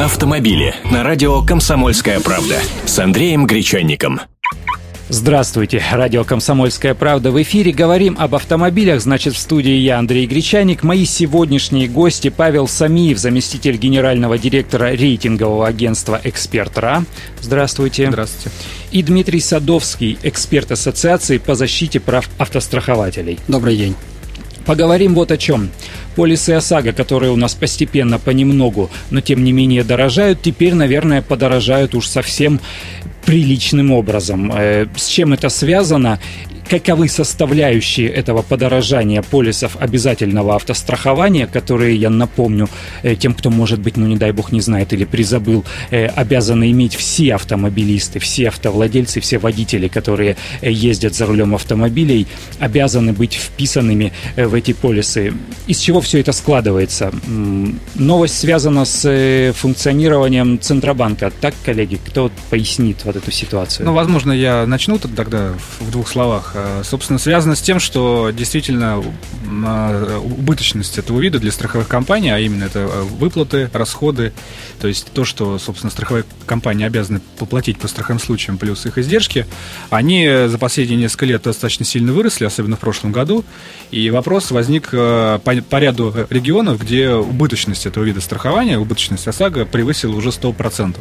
автомобили на радио «Комсомольская правда» с Андреем Гречанником. Здравствуйте, радио «Комсомольская правда» в эфире. Говорим об автомобилях, значит, в студии я, Андрей Гречаник. Мои сегодняшние гости Павел Самиев, заместитель генерального директора рейтингового агентства «Эксперт РА». Здравствуйте. Здравствуйте. И Дмитрий Садовский, эксперт Ассоциации по защите прав автострахователей. Добрый день. Поговорим вот о чем. Полисы ОСАГО, которые у нас постепенно, понемногу, но тем не менее дорожают, теперь, наверное, подорожают уж совсем приличным образом. Э, с чем это связано? каковы составляющие этого подорожания полисов обязательного автострахования, которые, я напомню, э, тем, кто, может быть, ну не дай бог не знает или призабыл, э, обязаны иметь все автомобилисты, все автовладельцы, все водители, которые ездят за рулем автомобилей, обязаны быть вписанными в эти полисы. Из чего все это складывается? Новость связана с функционированием Центробанка. Так, коллеги, кто пояснит вот эту ситуацию? Ну, возможно, я начну тогда в двух словах. Э, собственно, связано с тем, что действительно э, убыточность этого вида для страховых компаний, а именно это э, выплаты, расходы, то есть то, что, собственно, страховые компании обязаны поплатить по страховым случаям плюс их издержки, они за последние несколько лет достаточно сильно выросли, особенно в прошлом году, и вопрос возник по, по ряду регионов, где убыточность этого вида страхования, убыточность ОСАГО превысила уже 100%.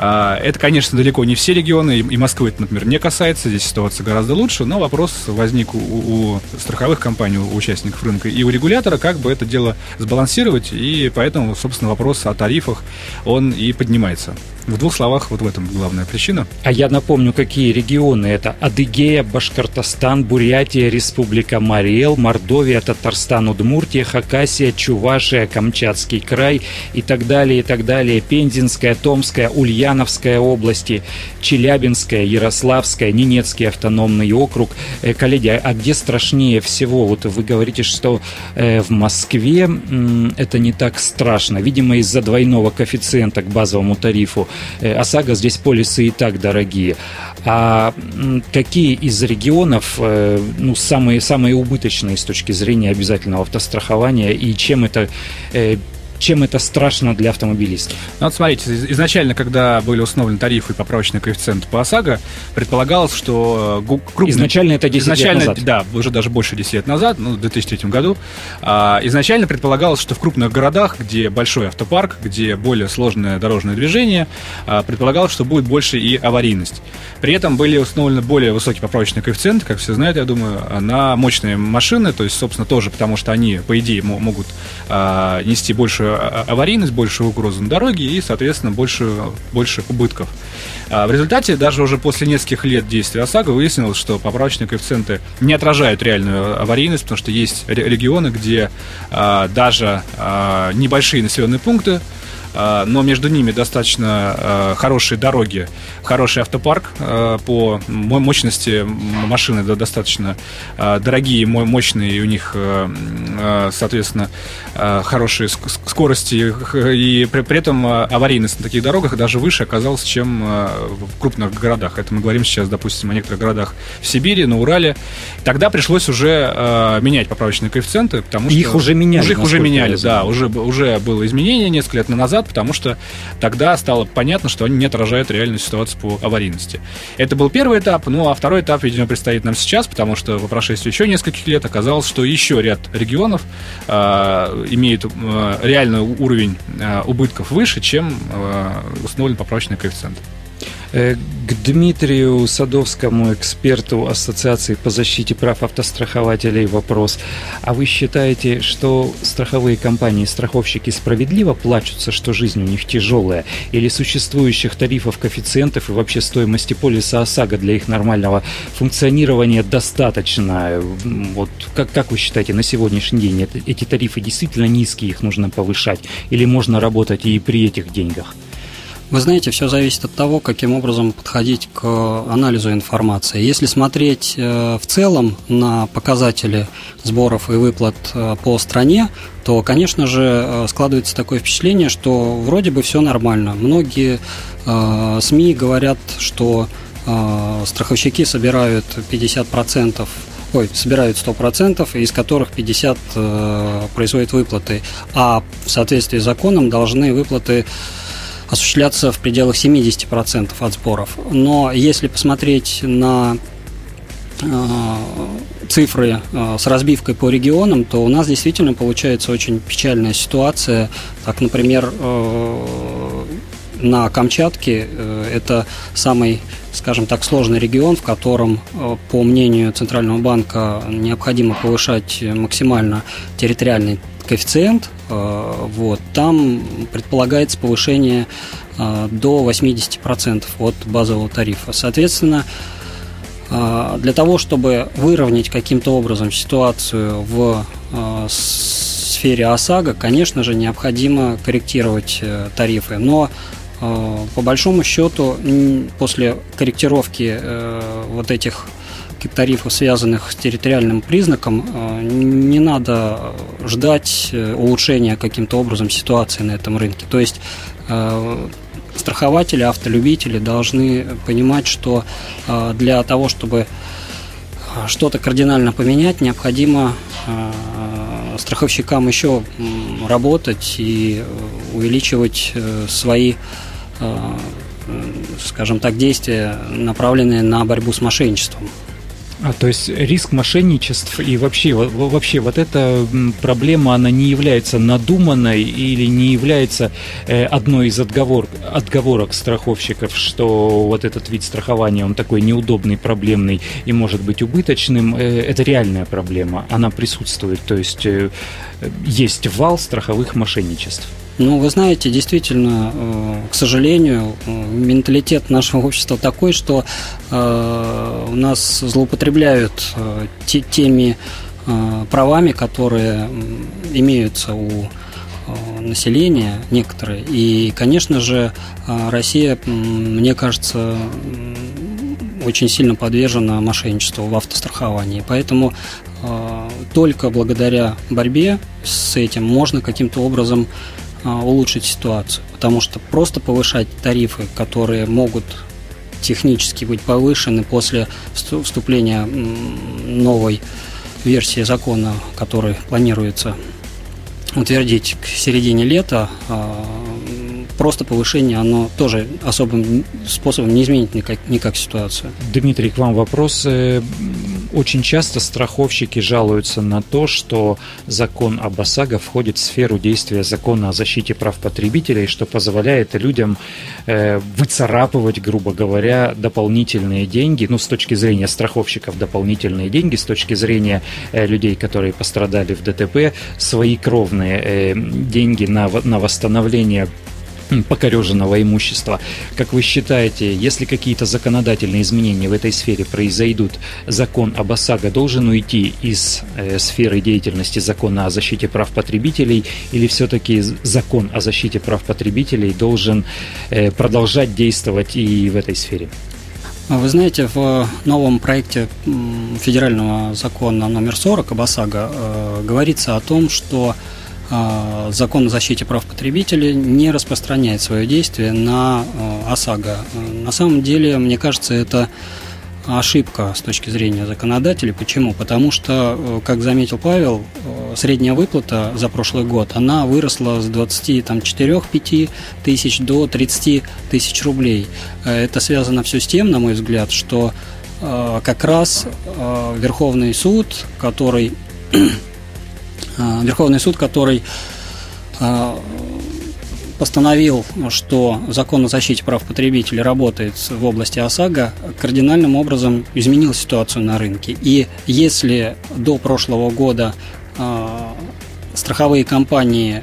А, это, конечно, далеко не все регионы, и Москвы это, например, не касается, здесь ситуация гораздо лучше, но вопрос возник у, у страховых компаний, у участников рынка и у регулятора, как бы это дело сбалансировать, и поэтому, собственно, вопрос о тарифах, он и поднимается. В двух словах, вот в этом главная причина. А я напомню, какие регионы это. Адыгея, Башкортостан, Бурятия, Республика Мариэл, Мордовия, Татарстан, Удмуртия, Хакасия, Чувашия, Камчатский край и так далее, и так далее. Пензенская, Томская, Ульяновская области, Челябинская, Ярославская, Ненецкий автономный округ. Э, коллеги, а где страшнее всего? Вот вы говорите, что э, в Москве это не так страшно. Видимо, из-за двойного коэффициента к базовому тарифу. Э, ОСАГО здесь полисы и так дорогие. А какие из регионов э, ну, самые, самые убыточные с точки зрения обязательного автострахования и чем это э, чем это страшно для автомобилистов? Ну, вот смотрите, изначально, когда были установлены тарифы и поправочный коэффициент по ОСАГО, предполагалось, что э, крупный... Изначально это 10 изначально, лет назад. Да, уже даже больше 10 лет назад, ну, в 2003 году. А, изначально предполагалось, что в крупных городах, где большой автопарк, где более сложное дорожное движение, а, предполагалось, что будет больше и аварийность. При этом были установлены более высокие поправочные коэффициенты, как все знают, я думаю, на мощные машины, то есть, собственно, тоже потому, что они, по идее, могут а, нести больше аварийность, большую угрозу на дороге и, соответственно, больше, больше убытков. А в результате, даже уже после нескольких лет действия ОСАГО выяснилось, что поправочные коэффициенты не отражают реальную аварийность, потому что есть регионы, где а, даже а, небольшие населенные пункты а, но между ними достаточно а, хорошие дороги, хороший автопарк а, по мощности машины достаточно дорогие, мощные, у них, соответственно, хорошие скорости, и при этом аварийность на таких дорогах даже выше оказалась, чем в крупных городах. Это мы говорим сейчас, допустим, о некоторых городах в Сибири, на Урале. Тогда пришлось уже менять поправочные коэффициенты, потому что... Их уже меняли. Уже их уже меняли, да. Уже, уже было изменение несколько лет назад, потому что тогда стало понятно, что они не отражают реальную ситуацию по аварийности. Это был первый этап, ну а второй этап, видимо, предстоит нам сейчас, потому что по прошествии еще нескольких лет оказалось, что еще ряд регионов э, имеют э, реальный уровень э, убытков выше, чем э, установлен поправочный коэффициент. Э, к Дмитрию Садовскому, эксперту Ассоциации по защите прав автострахователей, вопрос. А вы считаете, что страховые компании, страховщики справедливо плачутся, что жизнь у них тяжелая? Или существующих тарифов, коэффициентов и вообще стоимости полиса ОСАГО для их нормального функционирования достаточно? Вот как, как вы считаете, на сегодняшний день эти тарифы действительно низкие, их нужно повышать? Или можно работать и при этих деньгах? Вы знаете, все зависит от того, каким образом подходить к анализу информации. Если смотреть э, в целом на показатели сборов и выплат э, по стране, то, конечно же, э, складывается такое впечатление, что вроде бы все нормально. Многие СМИ говорят, что страховщики собирают 50% ой, собирают 100%, из которых 50 э, производят выплаты, а в соответствии с законом должны выплаты осуществляться в пределах 70% от сборов. Но если посмотреть на цифры с разбивкой по регионам, то у нас действительно получается очень печальная ситуация. Так, например, на Камчатке это самый скажем так, сложный регион, в котором, э, по мнению Центрального банка, необходимо повышать максимально территориальный коэффициент, э, вот, там предполагается повышение э, до 80% от базового тарифа. Соответственно, для того, чтобы выровнять каким-то образом ситуацию в сфере ОСАГО, конечно же, необходимо корректировать тарифы. Но Э, по большому счету, после корректировки э, вот этих тарифов, связанных с территориальным признаком, э, не надо ждать улучшения каким-то образом ситуации на этом рынке. То есть страхователи, автолюбители должны понимать, что для того, чтобы что-то кардинально поменять, необходимо страховщикам еще работать и увеличивать свои Э, скажем так, действия, направленные на борьбу с мошенничеством. А, то есть риск мошенничеств и вообще, вообще вот эта проблема, она не является надуманной или не является э, одной из отговор, отговорок страховщиков, что вот этот вид страхования, он такой неудобный, проблемный и может быть убыточным. Э, это реальная проблема, она присутствует, то есть есть вал страховых мошенничеств. Ну, вы знаете, действительно, э, к сожалению, э, менталитет нашего общества такой, что э, у нас злоупотребляют теми правами, которые имеются у населения некоторые. И, конечно же, Россия, мне кажется, очень сильно подвержена мошенничеству в автостраховании. Поэтому только благодаря борьбе с этим можно каким-то образом улучшить ситуацию. Потому что просто повышать тарифы, которые могут технически быть повышены после вступления новой версии закона, который планируется утвердить к середине лета, а, просто повышение, оно тоже особым способом не изменит никак, никак ситуацию. Дмитрий, к вам вопрос. Э, очень часто страховщики жалуются на то, что закон об ОСАГО входит в сферу действия закона о защите прав потребителей, что позволяет людям э, выцарапывать, грубо говоря, дополнительные деньги, ну, с точки зрения страховщиков дополнительные деньги, с точки зрения э, людей, которые пострадали в ДТП, свои кровные деньги на, на восстановление покореженного имущества. Как вы считаете, если какие-то законодательные изменения в этой сфере произойдут, закон об ОСАГО должен уйти из э, сферы деятельности закона о защите прав потребителей или все-таки закон о защите прав потребителей должен э, продолжать действовать и в этой сфере? Вы знаете, в новом проекте федерального закона номер 40 об ОСАГО э, говорится о том, что а, закон о защите прав потребителей не распространяет свое действие на а, ОСАГО. На самом деле, мне кажется, это ошибка с точки зрения законодателей. Почему? Потому что, э, как заметил Павел, э, средняя выплата за прошлый год, она выросла с 24-5 тысяч до 30 тысяч рублей. Э, это связано все с тем, на мой взгляд, что как раз Верховный суд, который а, Верховный суд, который а, постановил, что закон о защите прав потребителей работает в области ОСАГО, кардинальным образом изменил ситуацию на рынке. И если до прошлого года э, страховые компании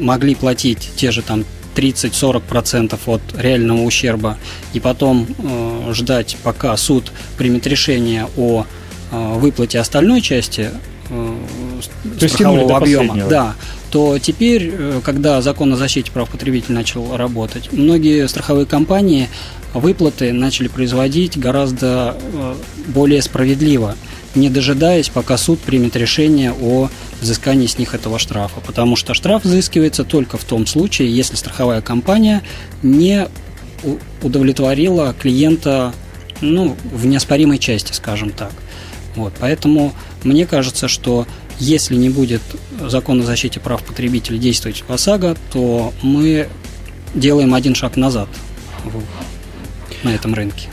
могли платить те же там 30-40% от реального ущерба и потом э, ждать, пока суд примет решение о э, выплате остальной части Э, то страхового объема, да, то теперь, э, когда закон о защите прав потребителей начал работать, многие страховые компании выплаты начали производить гораздо э, более справедливо, не дожидаясь, пока суд примет решение о взыскании с них этого штрафа. Потому что штраф взыскивается только в том случае, если страховая компания не удовлетворила клиента ну, в неоспоримой части, скажем так. Вот, поэтому мне кажется, что если не будет закон о защите прав потребителей действовать в ОСАГО, то мы делаем один шаг назад на этом рынке.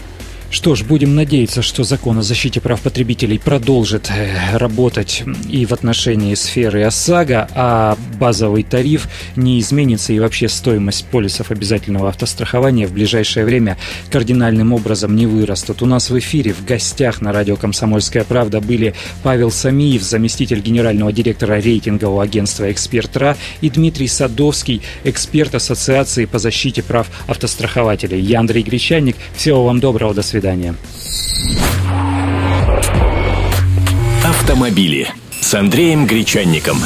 Что ж, будем надеяться, что закон о защите прав потребителей продолжит э, работать и в отношении сферы ОСАГО, а базовый тариф не изменится и вообще стоимость полисов обязательного автострахования в ближайшее время кардинальным образом не вырастут. У нас в эфире в гостях на радио «Комсомольская правда» были Павел Самиев, заместитель генерального директора рейтингового агентства «Экспертра» и Дмитрий Садовский, эксперт Ассоциации по защите прав автострахователей. Я Андрей Гречанник. Всего вам доброго, до свидания свидания. Автомобили с Андреем Гречанником.